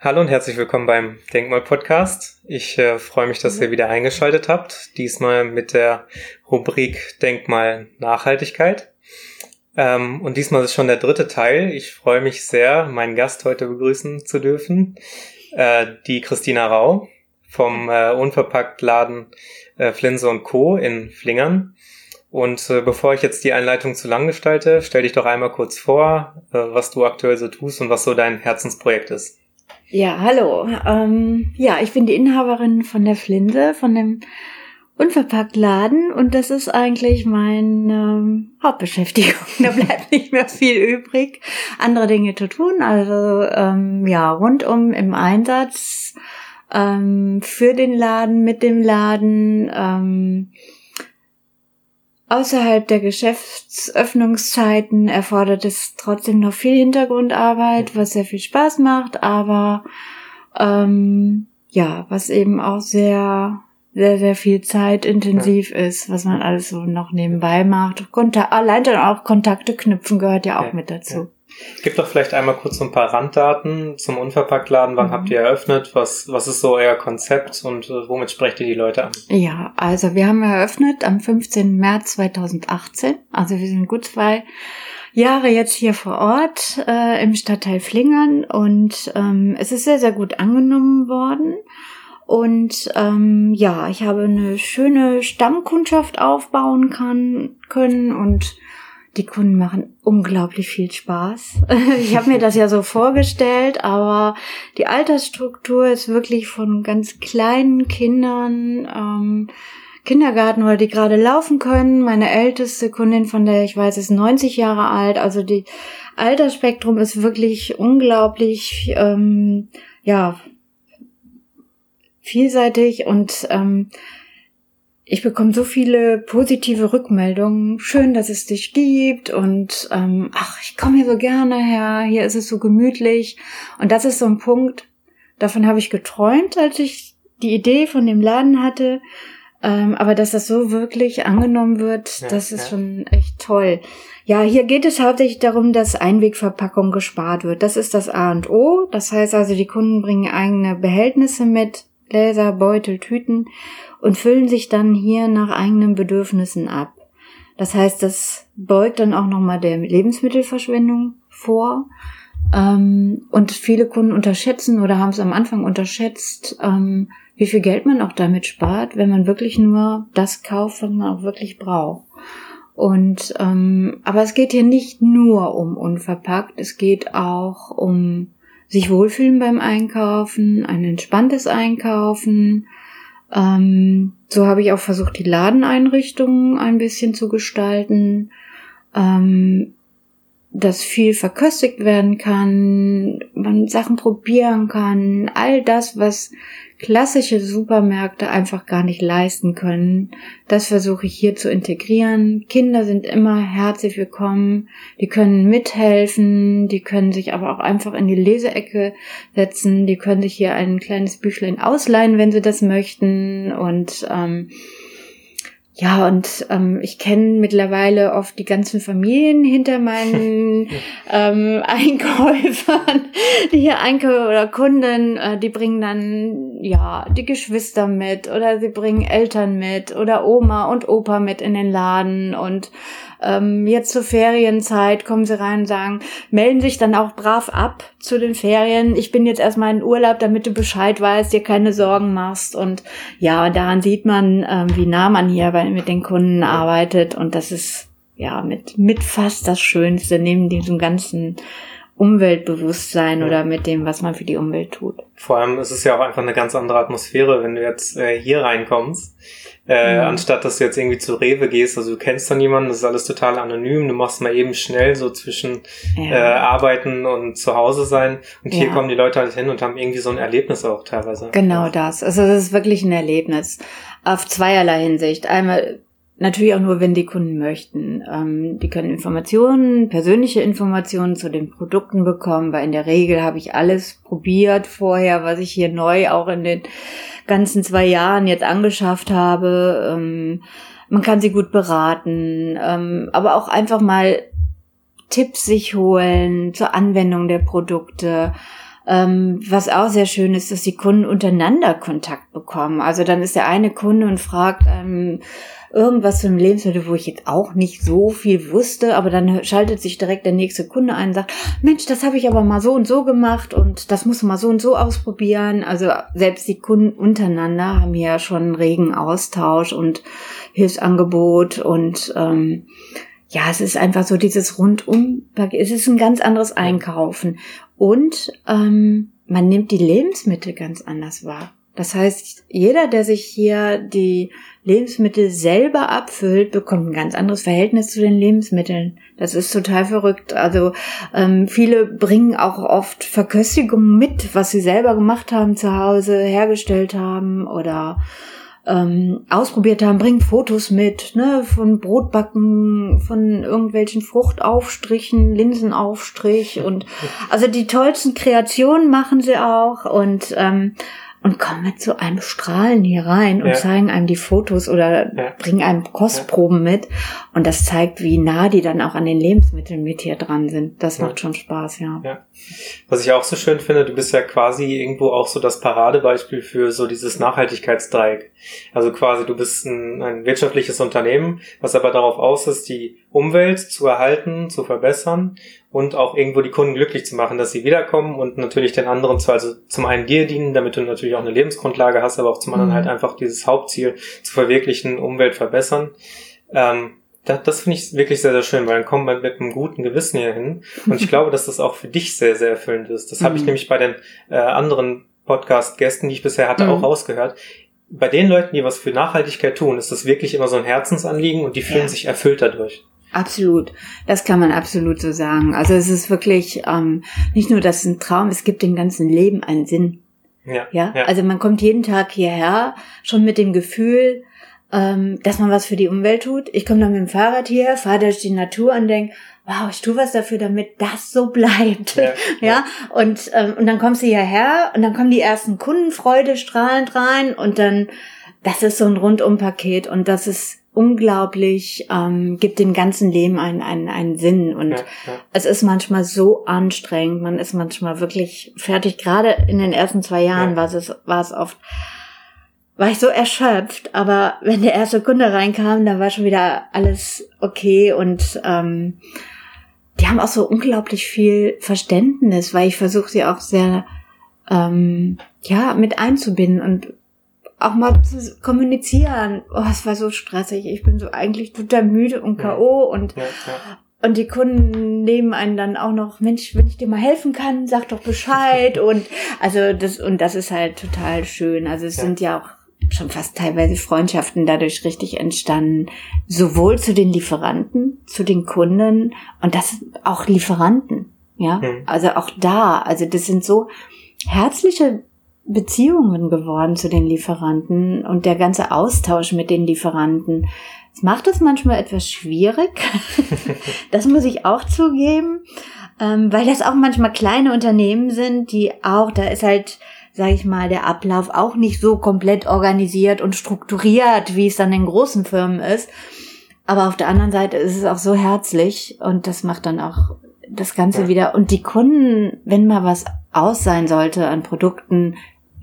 Hallo und herzlich willkommen beim Denkmal Podcast. Ich äh, freue mich, dass ihr wieder eingeschaltet habt. Diesmal mit der Rubrik Denkmal Nachhaltigkeit. Ähm, und diesmal ist schon der dritte Teil. Ich freue mich sehr, meinen Gast heute begrüßen zu dürfen. Äh, die Christina Rau vom äh, Unverpackt-Laden äh, Flinse und Co. in Flingern. Und äh, bevor ich jetzt die Einleitung zu lang gestalte, stell dich doch einmal kurz vor, äh, was du aktuell so tust und was so dein Herzensprojekt ist. Ja, hallo. Ähm, ja, ich bin die Inhaberin von der Flinte, von dem Unverpackt-Laden und das ist eigentlich meine ähm, Hauptbeschäftigung. Da bleibt nicht mehr viel übrig, andere Dinge zu tun. Also ähm, ja, rundum im Einsatz ähm, für den Laden, mit dem Laden. Ähm, Außerhalb der Geschäftsöffnungszeiten erfordert es trotzdem noch viel Hintergrundarbeit, was sehr viel Spaß macht, aber ähm, ja, was eben auch sehr, sehr, sehr viel zeitintensiv ja. ist, was man alles so noch nebenbei macht. Konta allein dann auch Kontakte knüpfen gehört ja auch ja, mit dazu. Gib doch vielleicht einmal kurz so ein paar Randdaten zum Unverpacktladen. Wann mhm. habt ihr eröffnet? Was, was ist so euer Konzept und äh, womit sprecht ihr die Leute an? Ja, also wir haben eröffnet am 15. März 2018. Also wir sind gut zwei Jahre jetzt hier vor Ort äh, im Stadtteil Flingern und ähm, es ist sehr, sehr gut angenommen worden. Und ähm, ja, ich habe eine schöne Stammkundschaft aufbauen kann, können und die Kunden machen unglaublich viel Spaß. Ich habe mir das ja so vorgestellt, aber die Altersstruktur ist wirklich von ganz kleinen Kindern, ähm, Kindergarten, weil die gerade laufen können. Meine älteste Kundin, von der ich weiß, ist 90 Jahre alt. Also die Altersspektrum ist wirklich unglaublich, ähm, ja, vielseitig und ähm, ich bekomme so viele positive Rückmeldungen. Schön, dass es dich gibt und ähm, ach, ich komme hier so gerne her. Hier ist es so gemütlich. Und das ist so ein Punkt, davon habe ich geträumt, als ich die Idee von dem Laden hatte. Ähm, aber dass das so wirklich angenommen wird, ja, das ist ja. schon echt toll. Ja, hier geht es hauptsächlich darum, dass Einwegverpackung gespart wird. Das ist das A und O. Das heißt also, die Kunden bringen eigene Behältnisse mit, Gläser, Beutel, Tüten und füllen sich dann hier nach eigenen Bedürfnissen ab. Das heißt, das beugt dann auch nochmal der Lebensmittelverschwendung vor. Ähm, und viele Kunden unterschätzen oder haben es am Anfang unterschätzt, ähm, wie viel Geld man auch damit spart, wenn man wirklich nur das kauft, was man auch wirklich braucht. Und ähm, aber es geht hier nicht nur um unverpackt, es geht auch um sich wohlfühlen beim Einkaufen, ein entspanntes Einkaufen, ähm, so habe ich auch versucht, die Ladeneinrichtungen ein bisschen zu gestalten, ähm, dass viel verköstigt werden kann, man Sachen probieren kann, all das, was klassische Supermärkte einfach gar nicht leisten können. Das versuche ich hier zu integrieren. Kinder sind immer herzlich willkommen. Die können mithelfen. Die können sich aber auch einfach in die Leseecke setzen. Die können sich hier ein kleines Büchlein ausleihen, wenn sie das möchten. Und ähm, ja, und ähm, ich kenne mittlerweile oft die ganzen Familien hinter meinen ähm, Einkäufern, die hier Einkäufer oder Kunden, äh, die bringen dann ja die Geschwister mit oder sie bringen Eltern mit oder Oma und Opa mit in den Laden und ähm, jetzt zur Ferienzeit kommen sie rein und sagen, melden sich dann auch brav ab zu den Ferien. Ich bin jetzt erstmal in Urlaub, damit du Bescheid weißt, dir keine Sorgen machst. Und ja, daran sieht man, ähm, wie nah man hier bei, mit den Kunden arbeitet. Und das ist ja mit, mit fast das Schönste neben diesem ganzen Umweltbewusstsein ja. oder mit dem, was man für die Umwelt tut. Vor allem ist es ja auch einfach eine ganz andere Atmosphäre, wenn du jetzt äh, hier reinkommst äh, mhm. Anstatt dass du jetzt irgendwie zu Rewe gehst, also du kennst dann jemanden, das ist alles total anonym, du machst mal eben schnell so zwischen ja. äh, Arbeiten und zu Hause sein. Und hier ja. kommen die Leute halt hin und haben irgendwie so ein Erlebnis auch teilweise. Genau das. Also das ist wirklich ein Erlebnis. Auf zweierlei Hinsicht. Einmal Natürlich auch nur, wenn die Kunden möchten. Ähm, die können Informationen, persönliche Informationen zu den Produkten bekommen, weil in der Regel habe ich alles probiert vorher, was ich hier neu auch in den ganzen zwei Jahren jetzt angeschafft habe. Ähm, man kann sie gut beraten, ähm, aber auch einfach mal Tipps sich holen zur Anwendung der Produkte Ähm, was auch sehr schön ist, dass die Kunden untereinander Kontakt bekommen. Also dann ist der eine Kunde und fragt ähm, irgendwas zu einem Lebensmittel, wo ich jetzt auch nicht so viel wusste, aber dann schaltet sich direkt der nächste Kunde ein und sagt, Mensch, das habe ich aber mal so und so gemacht und das muss man mal so und so ausprobieren. Also selbst die Kunden untereinander haben ja schon einen regen Austausch und Hilfsangebot und ähm, ja, es ist einfach so dieses rundum, es ist ein ganz anderes Einkaufen. Und ähm, man nimmt die Lebensmittel ganz anders wahr. Das heißt, jeder, der sich hier die Lebensmittel selber abfüllt, bekommt ein ganz anderes Verhältnis zu den Lebensmitteln. Das ist total verrückt. Also ähm, viele bringen auch oft Verköstigungen mit, was sie selber gemacht haben zu Hause, hergestellt haben oder ähm, ausprobiert haben, bringen Fotos mit, ne, von Brotbacken, von irgendwelchen Fruchtaufstrichen, Linsenaufstrich und also die tollsten Kreationen machen sie auch und ähm, und kommen zu einem Strahlen hier rein und ja. zeigen einem die Fotos oder ja. bringen einem Kostproben ja. mit. Und das zeigt, wie nah die dann auch an den Lebensmitteln mit hier dran sind. Das macht schon Spaß, ja. ja. Was ich auch so schön finde, du bist ja quasi irgendwo auch so das Paradebeispiel für so dieses Nachhaltigkeitsdreieck. Also quasi, du bist ein, ein wirtschaftliches Unternehmen, was aber darauf aus ist, die Umwelt zu erhalten, zu verbessern und auch irgendwo die Kunden glücklich zu machen, dass sie wiederkommen und natürlich den anderen zu, also zum einen dir dienen, damit du natürlich auch eine Lebensgrundlage hast, aber auch zum anderen mhm. halt einfach dieses Hauptziel zu verwirklichen, Umwelt verbessern. Ähm, das, das finde ich wirklich sehr, sehr schön, weil dann kommen wir mit einem guten Gewissen hier hin. Und ich glaube, dass das auch für dich sehr, sehr erfüllend ist. Das habe ich mhm. nämlich bei den äh, anderen Podcast-Gästen, die ich bisher hatte, mhm. auch rausgehört. Bei den Leuten, die was für Nachhaltigkeit tun, ist das wirklich immer so ein Herzensanliegen und die fühlen ja. sich erfüllt dadurch. Absolut, das kann man absolut so sagen. Also es ist wirklich ähm, nicht nur, dass ein Traum, es gibt dem ganzen Leben einen Sinn. Ja, ja? ja. Also man kommt jeden Tag hierher schon mit dem Gefühl, ähm, dass man was für die Umwelt tut. Ich komme dann mit dem Fahrrad hier, fahre durch die Natur und denke, wow, ich tue was dafür, damit das so bleibt. Ja, ja. Und, ähm, und dann kommst du hierher und dann kommen die ersten Kunden freudestrahlend rein und dann, das ist so ein Rundumpaket und das ist unglaublich, ähm, gibt dem ganzen Leben einen, einen, einen Sinn. Und ja, ja. es ist manchmal so anstrengend, man ist manchmal wirklich fertig. Gerade in den ersten zwei Jahren ja. war es, war es oft, war ich so erschöpft, aber wenn der erste Kunde reinkam, da war schon wieder alles okay und ähm, die haben auch so unglaublich viel Verständnis, weil ich versuche sie auch sehr ähm, ja mit einzubinden und auch mal zu kommunizieren. Oh, es war so stressig. Ich bin so eigentlich total müde und K.O. und, ja, ja. und die Kunden nehmen einen dann auch noch, Mensch, wenn ich dir mal helfen kann, sag doch Bescheid. und also das, und das ist halt total schön. Also es ja. sind ja auch schon fast teilweise Freundschaften dadurch richtig entstanden. Sowohl zu den Lieferanten, zu den Kunden und das auch Lieferanten. Ja, mhm. also auch da, also das sind so herzliche Beziehungen geworden zu den Lieferanten und der ganze Austausch mit den Lieferanten. Es macht es manchmal etwas schwierig. das muss ich auch zugeben, ähm, weil das auch manchmal kleine Unternehmen sind, die auch, da ist halt, sage ich mal, der Ablauf auch nicht so komplett organisiert und strukturiert, wie es dann in großen Firmen ist. Aber auf der anderen Seite ist es auch so herzlich und das macht dann auch das Ganze wieder. Und die Kunden, wenn mal was aus sein sollte an Produkten,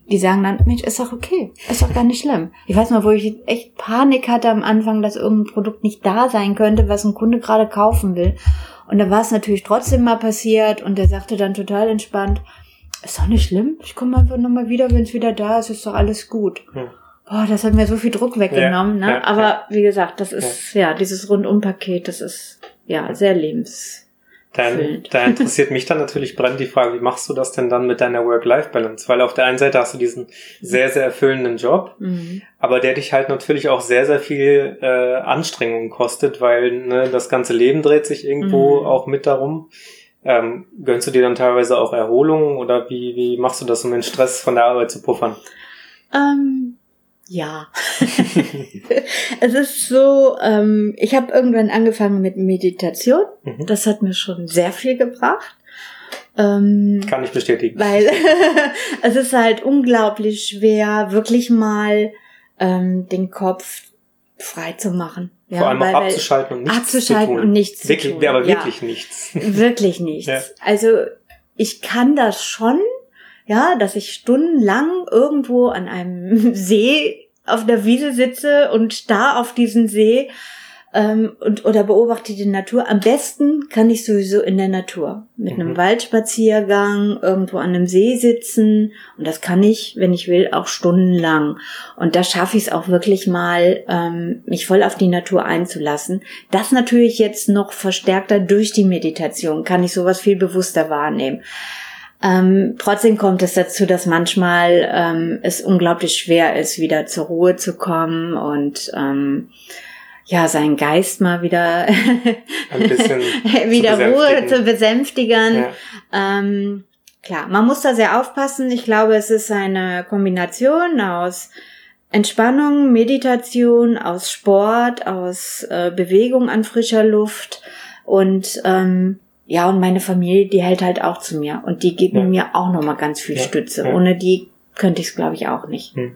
die sagen dann, Mensch, ist doch okay, ist doch gar nicht schlimm. Ich weiß noch, wo ich echt Panik hatte am Anfang, dass irgendein Produkt nicht da sein könnte, was ein Kunde gerade kaufen will. Und da war es natürlich trotzdem mal passiert und der sagte dann total entspannt, ist doch nicht schlimm, ich komme einfach nochmal wieder, wenn es wieder da ist, ist doch alles gut. Hm. Boah, das hat mir so viel Druck weggenommen, ja, ne? Ja, Aber ja. wie gesagt, das ist ja dieses Rundumpaket, das ist ja sehr lebens dann, da interessiert mich dann natürlich brennend die Frage, wie machst du das denn dann mit deiner Work-Life-Balance? Weil auf der einen Seite hast du diesen sehr, sehr erfüllenden Job, mhm. aber der dich halt natürlich auch sehr, sehr viel äh, Anstrengung kostet, weil ne, das ganze Leben dreht sich irgendwo mhm. auch mit darum. Ähm, gönnst du dir dann teilweise auch Erholung oder wie, wie machst du das, um den Stress von der Arbeit zu puffern? Ähm, ja. es ist so, ähm, ich habe irgendwann angefangen mit Meditation. Mhm. Das hat mir schon sehr viel gebracht. Ähm, Kann ich bestätigen. Weil es ist halt unglaublich schwer, wirklich mal ähm, den Kopf frei zu machen. Ja, Vor allem weil, auch abzuschalten und nichts abzuschalten zu tun. und nichts wirklich, zu tun. Aber wirklich ja. nichts. Wirklich nichts. Ja. Also ich kann das schon, ja, dass ich stundenlang irgendwo an einem See auf der Wiese sitze und da auf diesen See ähm, und oder beobachte die Natur. Am besten kann ich sowieso in der Natur mit mhm. einem Waldspaziergang irgendwo an einem See sitzen und das kann ich, wenn ich will, auch stundenlang. Und da schaffe ich es auch wirklich mal, ähm, mich voll auf die Natur einzulassen. Das natürlich jetzt noch verstärkter durch die Meditation kann ich sowas viel bewusster wahrnehmen. Ähm, trotzdem kommt es dazu, dass manchmal ähm, es unglaublich schwer ist, wieder zur Ruhe zu kommen und ähm, ja, seinen Geist mal wieder ein bisschen wieder zu Ruhe zu besänftigen. Ja. Ähm, klar, man muss da sehr aufpassen. Ich glaube, es ist eine Kombination aus Entspannung, Meditation, aus Sport, aus äh, Bewegung an frischer Luft und ähm, ja, und meine Familie, die hält halt auch zu mir und die geben ja. mir auch nochmal ganz viel ja. Stütze. Ohne die könnte ich es, glaube ich, auch nicht. Hm.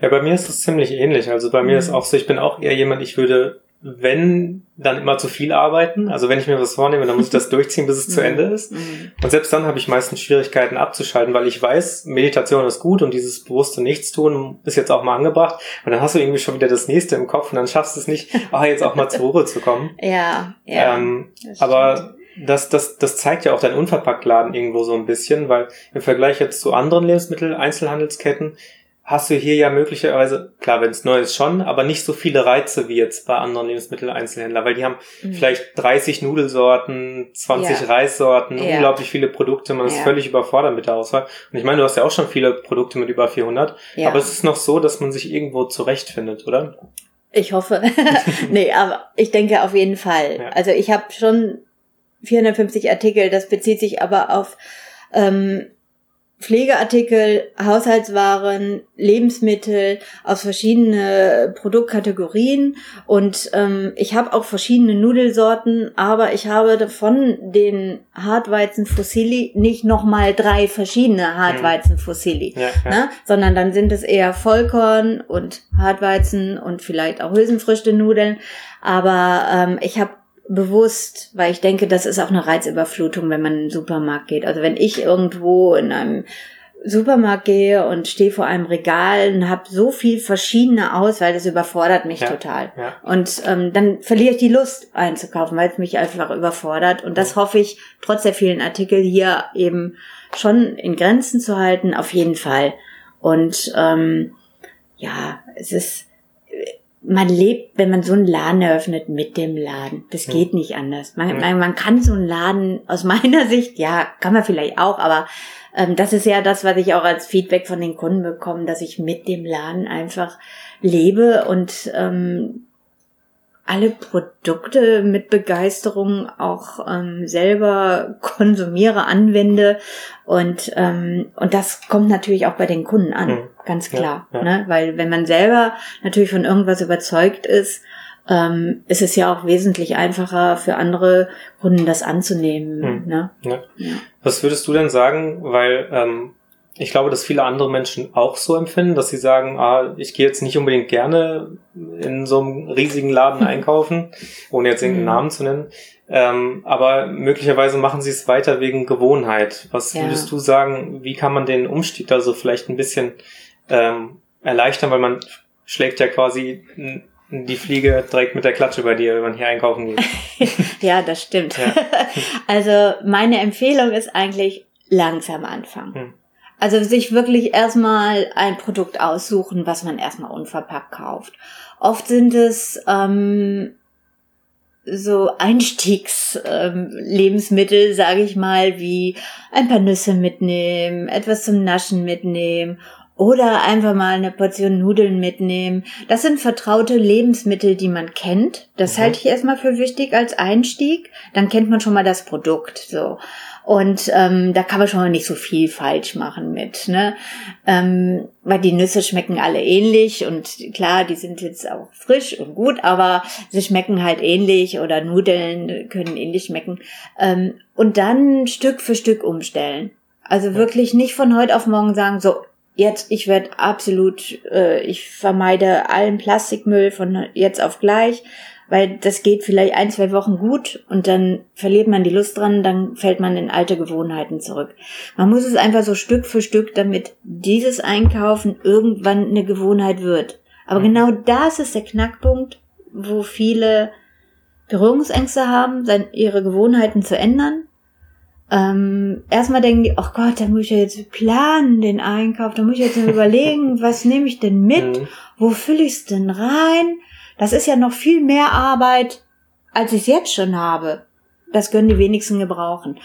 Ja, bei mir ist es ziemlich ähnlich. Also bei mir mhm. ist auch so, ich bin auch eher jemand, ich würde, wenn, dann immer zu viel arbeiten. Also wenn ich mir was vornehme, dann muss ich das durchziehen, bis es zu mhm. Ende ist. Mhm. Und selbst dann habe ich meistens Schwierigkeiten abzuschalten, weil ich weiß, Meditation ist gut und dieses bewusste Nichtstun ist jetzt auch mal angebracht. Und dann hast du irgendwie schon wieder das nächste im Kopf und dann schaffst du es nicht, ah, jetzt auch mal zur Ruhe zu kommen. Ja, ja. Ähm, aber das, das, das zeigt ja auch dein Unverpacktladen irgendwo so ein bisschen, weil im Vergleich jetzt zu anderen Lebensmittel-Einzelhandelsketten hast du hier ja möglicherweise, klar, wenn es neu ist schon, aber nicht so viele Reize wie jetzt bei anderen Lebensmittel-Einzelhändlern, weil die haben mhm. vielleicht 30 Nudelsorten, 20 ja. Reissorten, ja. unglaublich viele Produkte, man ist ja. völlig überfordert mit der Auswahl. Und ich meine, du hast ja auch schon viele Produkte mit über 400, aber es ist noch so, dass man sich irgendwo zurechtfindet, oder? Ich hoffe. nee, aber ich denke auf jeden Fall. Also ich habe schon 450 Artikel, das bezieht sich aber auf ähm, Pflegeartikel, Haushaltswaren, Lebensmittel aus verschiedene Produktkategorien und ähm, ich habe auch verschiedene Nudelsorten, aber ich habe von den Hartweizen Fossili nicht nochmal drei verschiedene Hartweizen Fossili, ja, ja. Ne? sondern dann sind es eher Vollkorn und Hartweizen und vielleicht auch Hülsenfrüchte Nudeln, aber ähm, ich habe bewusst, weil ich denke, das ist auch eine Reizüberflutung, wenn man in den Supermarkt geht. Also wenn ich irgendwo in einem Supermarkt gehe und stehe vor einem Regal und habe so viel verschiedene Auswahl, das überfordert mich ja, total. Ja. Und ähm, dann verliere ich die Lust einzukaufen, weil es mich einfach überfordert. Und das hoffe ich, trotz der vielen Artikel hier eben schon in Grenzen zu halten, auf jeden Fall. Und ähm, ja, es ist man lebt, wenn man so einen Laden eröffnet, mit dem Laden. Das ja. geht nicht anders. Man, man, man, kann so einen Laden aus meiner Sicht, ja, kann man vielleicht auch, aber ähm, das ist ja das, was ich auch als Feedback von den Kunden bekomme, dass ich mit dem Laden einfach lebe und ähm, alle Produkte mit Begeisterung auch ähm, selber konsumiere, anwende und ähm, und das kommt natürlich auch bei den Kunden an, mhm. ganz klar, ja, ja. Ne? weil wenn man selber natürlich von irgendwas überzeugt ist, ähm, ist es ja auch wesentlich einfacher für andere Kunden das anzunehmen. Mhm. Ne? Ja. Was würdest du denn sagen, weil ähm, ich glaube, dass viele andere Menschen auch so empfinden, dass sie sagen, ah, ich gehe jetzt nicht unbedingt gerne in so einem riesigen Laden einkaufen, ohne jetzt irgendeinen mhm. Namen zu nennen. Ähm, aber möglicherweise machen sie es weiter wegen Gewohnheit. Was ja. würdest du sagen, wie kann man den Umstieg da so vielleicht ein bisschen ähm, erleichtern, weil man schlägt ja quasi die Fliege direkt mit der Klatsche bei dir, wenn man hier einkaufen geht. ja, das stimmt. Ja. also meine Empfehlung ist eigentlich langsam anfangen. Hm. Also sich wirklich erstmal ein Produkt aussuchen, was man erstmal unverpackt kauft. Oft sind es ähm, so Einstiegslebensmittel, ähm, sage ich mal, wie ein paar Nüsse mitnehmen, etwas zum Naschen mitnehmen oder einfach mal eine Portion Nudeln mitnehmen. Das sind vertraute Lebensmittel, die man kennt. Das mhm. halte ich erstmal für wichtig als Einstieg. Dann kennt man schon mal das Produkt. So. Und ähm, da kann man schon mal nicht so viel falsch machen mit, ne? Ähm, weil die Nüsse schmecken alle ähnlich und klar, die sind jetzt auch frisch und gut, aber sie schmecken halt ähnlich oder Nudeln können ähnlich schmecken. Ähm, und dann Stück für Stück umstellen. Also wirklich nicht von heute auf morgen sagen, so, jetzt, ich werde absolut, äh, ich vermeide allen Plastikmüll von jetzt auf gleich, weil das geht vielleicht ein, zwei Wochen gut und dann verliert man die Lust dran, dann fällt man in alte Gewohnheiten zurück. Man muss es einfach so Stück für Stück, damit dieses Einkaufen irgendwann eine Gewohnheit wird. Aber mhm. genau das ist der Knackpunkt, wo viele Berührungsängste haben, ihre Gewohnheiten zu ändern. Ähm, erstmal denken die, oh Gott, da muss ich ja jetzt planen, den Einkauf, da muss ich jetzt überlegen, was nehme ich denn mit, mhm. wo fülle ich es denn rein? Das ist ja noch viel mehr Arbeit, als ich es jetzt schon habe. Das können die wenigsten gebrauchen.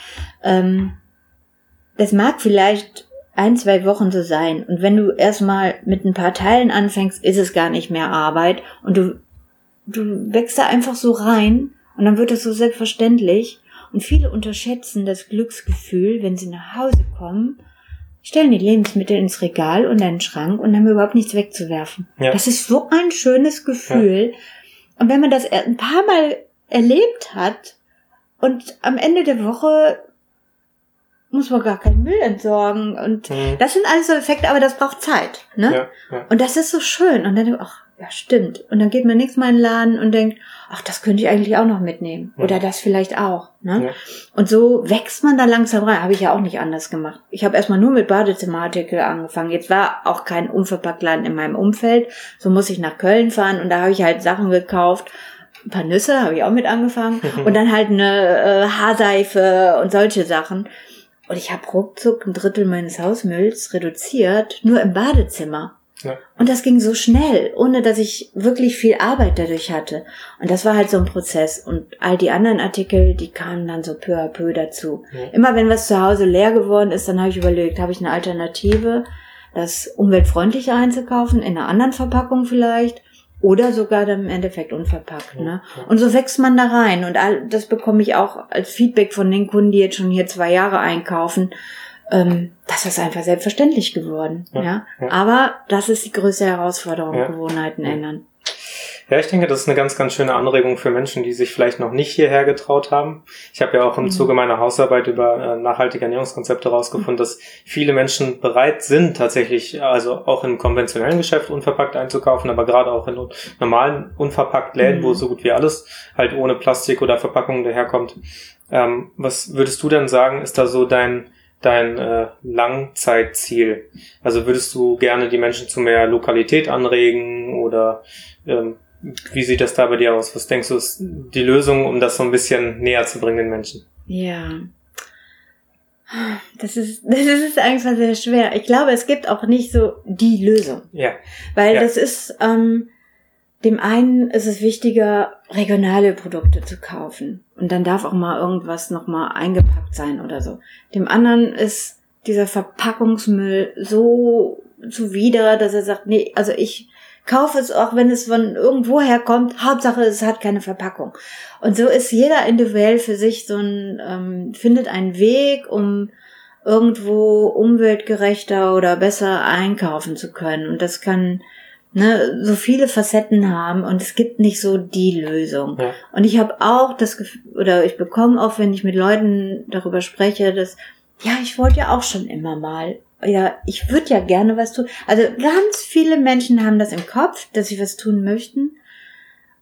Ähm, das mag vielleicht ein, zwei Wochen so sein. Und wenn du erstmal mit ein paar Teilen anfängst, ist es gar nicht mehr Arbeit. Und du, du wächst da einfach so rein und dann wird es so selbstverständlich. Und viele unterschätzen das Glücksgefühl, wenn sie nach Hause kommen stellen die Lebensmittel ins Regal und in den Schrank und haben überhaupt nichts wegzuwerfen. Ja. Das ist so ein schönes Gefühl. Ja. Und wenn man das ein paar Mal erlebt hat und am Ende der Woche muss man gar keinen Müll entsorgen und mhm. das sind alles so Effekte, aber das braucht Zeit, ne? Ja, und das ist so schön und dann ach, ja, stimmt. Und dann geht man nächstes Mal in den Laden und denkt, ach, das könnte ich eigentlich auch noch mitnehmen. Ja. Oder das vielleicht auch. Ne? Ja. Und so wächst man da langsam rein. Habe ich ja auch nicht anders gemacht. Ich habe erstmal nur mit Badezimmerartikel angefangen. Jetzt war auch kein Unverpacktladen in meinem Umfeld. So muss ich nach Köln fahren und da habe ich halt Sachen gekauft. Ein paar Nüsse habe ich auch mit angefangen. und dann halt eine äh, Haarseife und solche Sachen. Und ich habe ruckzuck ein Drittel meines Hausmülls reduziert, nur im Badezimmer. Ja. Und das ging so schnell, ohne dass ich wirklich viel Arbeit dadurch hatte. Und das war halt so ein Prozess. Und all die anderen Artikel, die kamen dann so peu à peu dazu. Ja. Immer wenn was zu Hause leer geworden ist, dann habe ich überlegt, habe ich eine Alternative, das umweltfreundlicher einzukaufen, in einer anderen Verpackung vielleicht. Oder sogar dann im Endeffekt unverpackt. Ne? Und so wächst man da rein. Und all, das bekomme ich auch als Feedback von den Kunden, die jetzt schon hier zwei Jahre einkaufen ähm, das ist einfach selbstverständlich geworden. Ja, ja? ja. Aber das ist die größte Herausforderung, ja. Gewohnheiten ändern. Ja, ich denke, das ist eine ganz, ganz schöne Anregung für Menschen, die sich vielleicht noch nicht hierher getraut haben. Ich habe ja auch im mhm. Zuge meiner Hausarbeit über äh, nachhaltige Ernährungskonzepte herausgefunden, mhm. dass viele Menschen bereit sind, tatsächlich, also auch im konventionellen Geschäft unverpackt einzukaufen, aber gerade auch in normalen unverpackt Läden, mhm. wo so gut wie alles halt ohne Plastik oder Verpackung daherkommt. Ähm, was würdest du denn sagen, ist da so dein dein äh, Langzeitziel? Also würdest du gerne die Menschen zu mehr Lokalität anregen oder ähm, wie sieht das da bei dir aus? Was denkst du ist die Lösung, um das so ein bisschen näher zu bringen den Menschen? Ja. Das ist, das ist einfach sehr schwer. Ich glaube, es gibt auch nicht so die Lösung. Ja. Weil ja. das ist, ähm, dem einen ist es wichtiger, regionale Produkte zu kaufen. Und dann darf auch mal irgendwas nochmal eingepackt sein oder so. Dem anderen ist dieser Verpackungsmüll so zuwider, dass er sagt, nee, also ich kaufe es auch, wenn es von irgendwo herkommt. Hauptsache, es hat keine Verpackung. Und so ist jeder individuell für sich so ein, ähm, findet einen Weg, um irgendwo umweltgerechter oder besser einkaufen zu können. Und das kann ne, so viele Facetten haben und es gibt nicht so die Lösung. Ja. Und ich habe auch das Gefühl, oder ich bekomme auch, wenn ich mit Leuten darüber spreche, dass, ja, ich wollte ja auch schon immer mal. Ja, ich würde ja gerne was tun. Also ganz viele Menschen haben das im Kopf, dass sie was tun möchten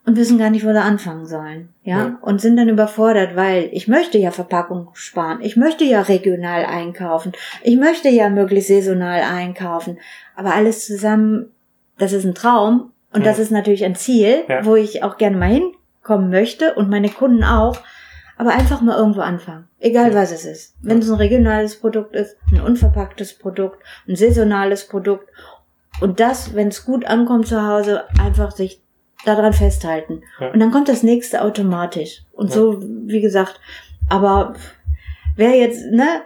und wissen gar nicht, wo sie anfangen sollen. Ja? ja? Und sind dann überfordert, weil ich möchte ja Verpackung sparen. Ich möchte ja regional einkaufen. Ich möchte ja möglichst saisonal einkaufen. Aber alles zusammen das ist ein Traum und ja. das ist natürlich ein Ziel, ja. wo ich auch gerne mal hinkommen möchte und meine Kunden auch. Aber einfach mal irgendwo anfangen. Egal was es ist. Wenn es ein regionales Produkt ist, ein unverpacktes Produkt, ein saisonales Produkt. Und das, wenn es gut ankommt zu Hause, einfach sich daran festhalten. Ja. Und dann kommt das nächste automatisch. Und ja. so, wie gesagt, aber wer jetzt, ne,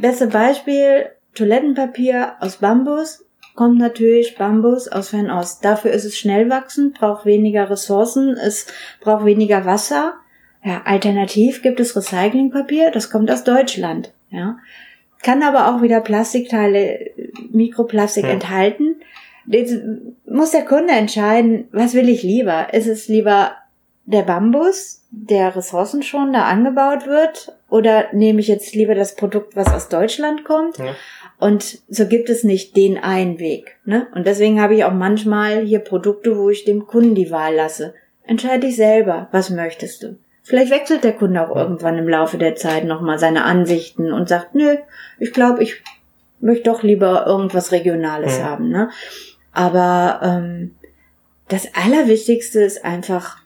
beste Beispiel, Toilettenpapier aus Bambus, kommt natürlich Bambus aus Fernost. Dafür ist es schnell wachsend, braucht weniger Ressourcen, es braucht weniger Wasser. Ja, alternativ gibt es Recyclingpapier, das kommt aus Deutschland. Ja, kann aber auch wieder Plastikteile, Mikroplastik ja. enthalten. Jetzt muss der Kunde entscheiden, was will ich lieber? Ist es lieber der Bambus, der ressourcenschonender angebaut wird, oder nehme ich jetzt lieber das Produkt, was aus Deutschland kommt? Ja. Und so gibt es nicht den einen Weg. Ne? Und deswegen habe ich auch manchmal hier Produkte, wo ich dem Kunden die Wahl lasse. Entscheide dich selber, was möchtest du. Vielleicht wechselt der Kunde auch irgendwann im Laufe der Zeit nochmal seine Ansichten und sagt, nö, ich glaube, ich möchte doch lieber irgendwas Regionales mhm. haben. Ne? Aber ähm, das Allerwichtigste ist einfach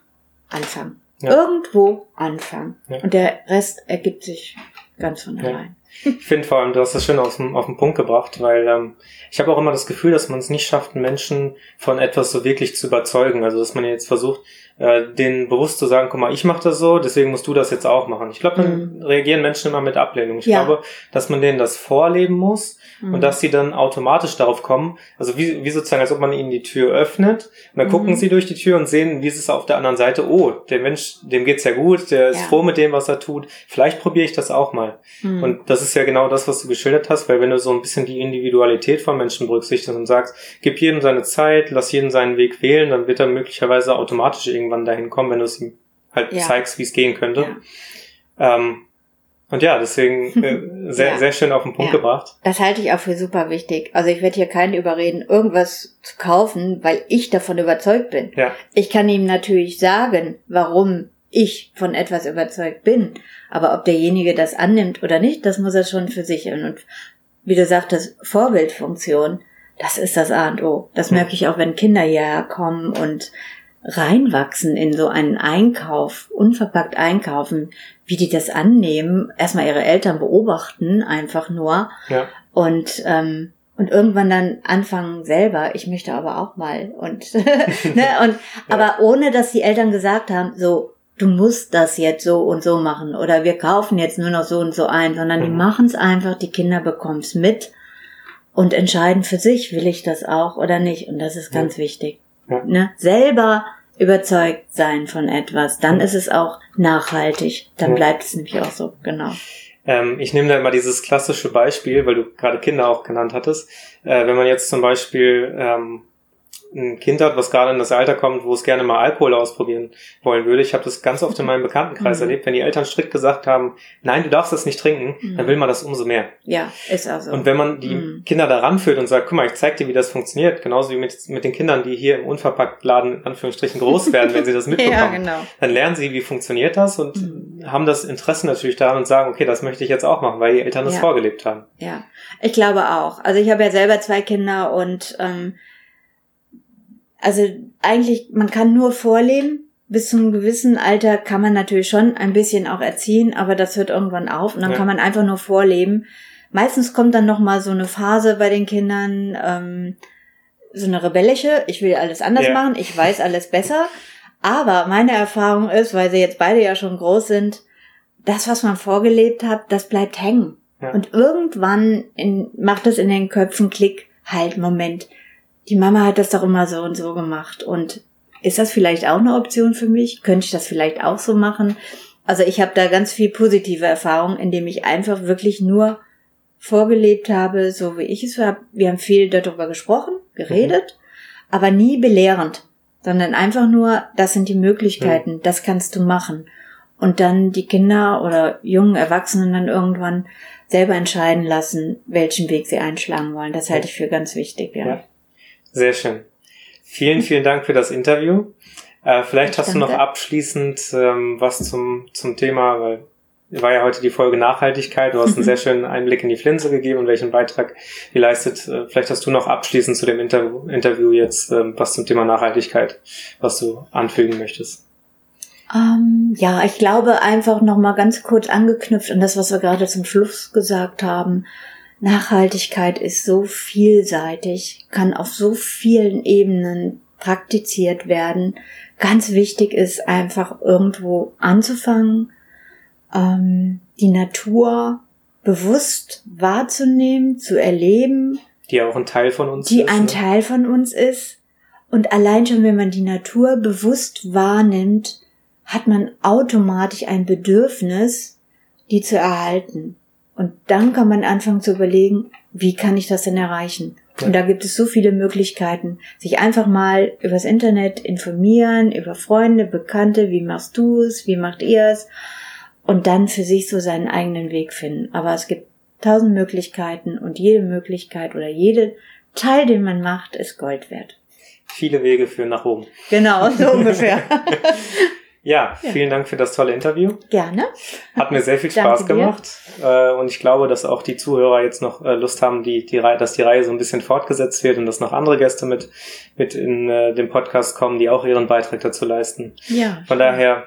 anfangen. Ja. Irgendwo anfangen. Ja. Und der Rest ergibt sich ganz von allein. Ich finde vor allem, du hast das schön auf den, auf den Punkt gebracht, weil ähm, ich habe auch immer das Gefühl, dass man es nicht schafft, Menschen von etwas so wirklich zu überzeugen. Also dass man jetzt versucht, äh, denen bewusst zu sagen, guck mal, ich mache das so, deswegen musst du das jetzt auch machen. Ich glaube, dann mhm. reagieren Menschen immer mit Ablehnung. Ich ja. glaube, dass man denen das vorleben muss mhm. und dass sie dann automatisch darauf kommen. Also wie, wie sozusagen, als ob man ihnen die Tür öffnet und dann mhm. gucken sie durch die Tür und sehen, wie ist es auf der anderen Seite. Oh, der Mensch, dem geht's ja gut, der ist ja. froh mit dem, was er tut. Vielleicht probiere ich das auch mal. Mhm. Und das ist ja genau das, was du geschildert hast, weil wenn du so ein bisschen die Individualität von Menschen berücksichtigst und sagst, gib jedem seine Zeit, lass jeden seinen Weg wählen, dann wird er möglicherweise automatisch irgendwann dahin kommen, wenn du es ihm halt ja. zeigst, wie es gehen könnte. Ja. Ähm, und ja, deswegen äh, sehr, ja. sehr schön auf den Punkt ja. gebracht. Das halte ich auch für super wichtig. Also ich werde hier keinen überreden, irgendwas zu kaufen, weil ich davon überzeugt bin. Ja. Ich kann ihm natürlich sagen, warum ich von etwas überzeugt bin. Aber ob derjenige das annimmt oder nicht, das muss er schon für sich. Und wie du sagtest, Vorbildfunktion, das ist das A und O. Das hm. merke ich auch, wenn Kinder hierher kommen und reinwachsen in so einen Einkauf, unverpackt einkaufen, wie die das annehmen, erstmal ihre Eltern beobachten, einfach nur. Ja. Und, ähm, und irgendwann dann anfangen selber, ich möchte aber auch mal. Und, ne, und aber ohne dass die Eltern gesagt haben, so, du musst das jetzt so und so machen oder wir kaufen jetzt nur noch so und so ein, sondern mhm. die machen es einfach, die Kinder bekommen es mit und entscheiden für sich, will ich das auch oder nicht. Und das ist ganz ja. wichtig. Ja. Ne? Selber überzeugt sein von etwas, dann ist es auch nachhaltig. Dann ja. bleibt es nämlich auch so, genau. Ähm, ich nehme da immer dieses klassische Beispiel, weil du gerade Kinder auch genannt hattest. Äh, wenn man jetzt zum Beispiel ähm, ein Kind hat, was gerade in das Alter kommt, wo es gerne mal Alkohol ausprobieren wollen würde. Ich habe das ganz oft in meinem Bekanntenkreis mhm. erlebt, wenn die Eltern strikt gesagt haben, nein, du darfst das nicht trinken, mhm. dann will man das umso mehr. Ja, ist also. Und wenn man die mhm. Kinder daran führt und sagt, guck mal, ich zeig dir, wie das funktioniert, genauso wie mit, mit den Kindern, die hier im Unverpacktladen in Anführungsstrichen groß werden, wenn sie das mitbekommen, ja, genau. dann lernen sie, wie funktioniert das und mhm. haben das Interesse natürlich daran und sagen, okay, das möchte ich jetzt auch machen, weil die Eltern das ja. vorgelebt haben. Ja, ich glaube auch. Also ich habe ja selber zwei Kinder und ähm, also eigentlich, man kann nur vorleben. Bis zu einem gewissen Alter kann man natürlich schon ein bisschen auch erziehen, aber das hört irgendwann auf und dann ja. kann man einfach nur vorleben. Meistens kommt dann noch mal so eine Phase bei den Kindern, ähm, so eine rebellische, ich will alles anders ja. machen, ich weiß alles besser. Aber meine Erfahrung ist, weil sie jetzt beide ja schon groß sind, das, was man vorgelebt hat, das bleibt hängen. Ja. Und irgendwann in, macht es in den Köpfen Klick, halt, Moment, die Mama hat das doch immer so und so gemacht. Und ist das vielleicht auch eine Option für mich? Könnte ich das vielleicht auch so machen? Also ich habe da ganz viel positive Erfahrung, indem ich einfach wirklich nur vorgelebt habe, so wie ich es habe. Wir haben viel darüber gesprochen, geredet, mhm. aber nie belehrend, sondern einfach nur, das sind die Möglichkeiten, mhm. das kannst du machen. Und dann die Kinder oder jungen Erwachsenen dann irgendwann selber entscheiden lassen, welchen Weg sie einschlagen wollen. Das halte ich für ganz wichtig, ja. ja. Sehr schön. Vielen, vielen Dank für das Interview. Äh, vielleicht ich hast danke. du noch abschließend ähm, was zum, zum Thema, weil war ja heute die Folge Nachhaltigkeit. Du hast einen sehr schönen Einblick in die Flinse gegeben und welchen Beitrag ihr leistet. Äh, vielleicht hast du noch abschließend zu dem Interview, Interview jetzt ähm, was zum Thema Nachhaltigkeit, was du anfügen möchtest. Ähm, ja, ich glaube einfach noch mal ganz kurz angeknüpft an das, was wir gerade zum Schluss gesagt haben. Nachhaltigkeit ist so vielseitig, kann auf so vielen Ebenen praktiziert werden. Ganz wichtig ist einfach irgendwo anzufangen, ähm, die Natur bewusst wahrzunehmen, zu erleben. Die auch ein Teil von uns die ist. Die ein ne? Teil von uns ist. Und allein schon, wenn man die Natur bewusst wahrnimmt, hat man automatisch ein Bedürfnis, die zu erhalten. Und dann kann man anfangen zu überlegen, wie kann ich das denn erreichen? Und da gibt es so viele Möglichkeiten, sich einfach mal übers Internet informieren, über Freunde, Bekannte, wie machst du es, wie macht ihr es? Und dann für sich so seinen eigenen Weg finden. Aber es gibt tausend Möglichkeiten und jede Möglichkeit oder jede Teil, den man macht, ist Gold wert. viele Wege führen nach Rom. Genau, so ungefähr. Ja, vielen Dank für das tolle Interview. Gerne. Hat mir sehr viel Spaß Danke dir. gemacht. Äh, und ich glaube, dass auch die Zuhörer jetzt noch äh, Lust haben, die, die Reihe, dass die Reihe so ein bisschen fortgesetzt wird und dass noch andere Gäste mit, mit in äh, den Podcast kommen, die auch ihren Beitrag dazu leisten. Ja. Von daher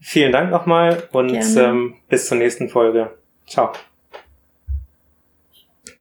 vielen Dank nochmal und ähm, bis zur nächsten Folge. Ciao.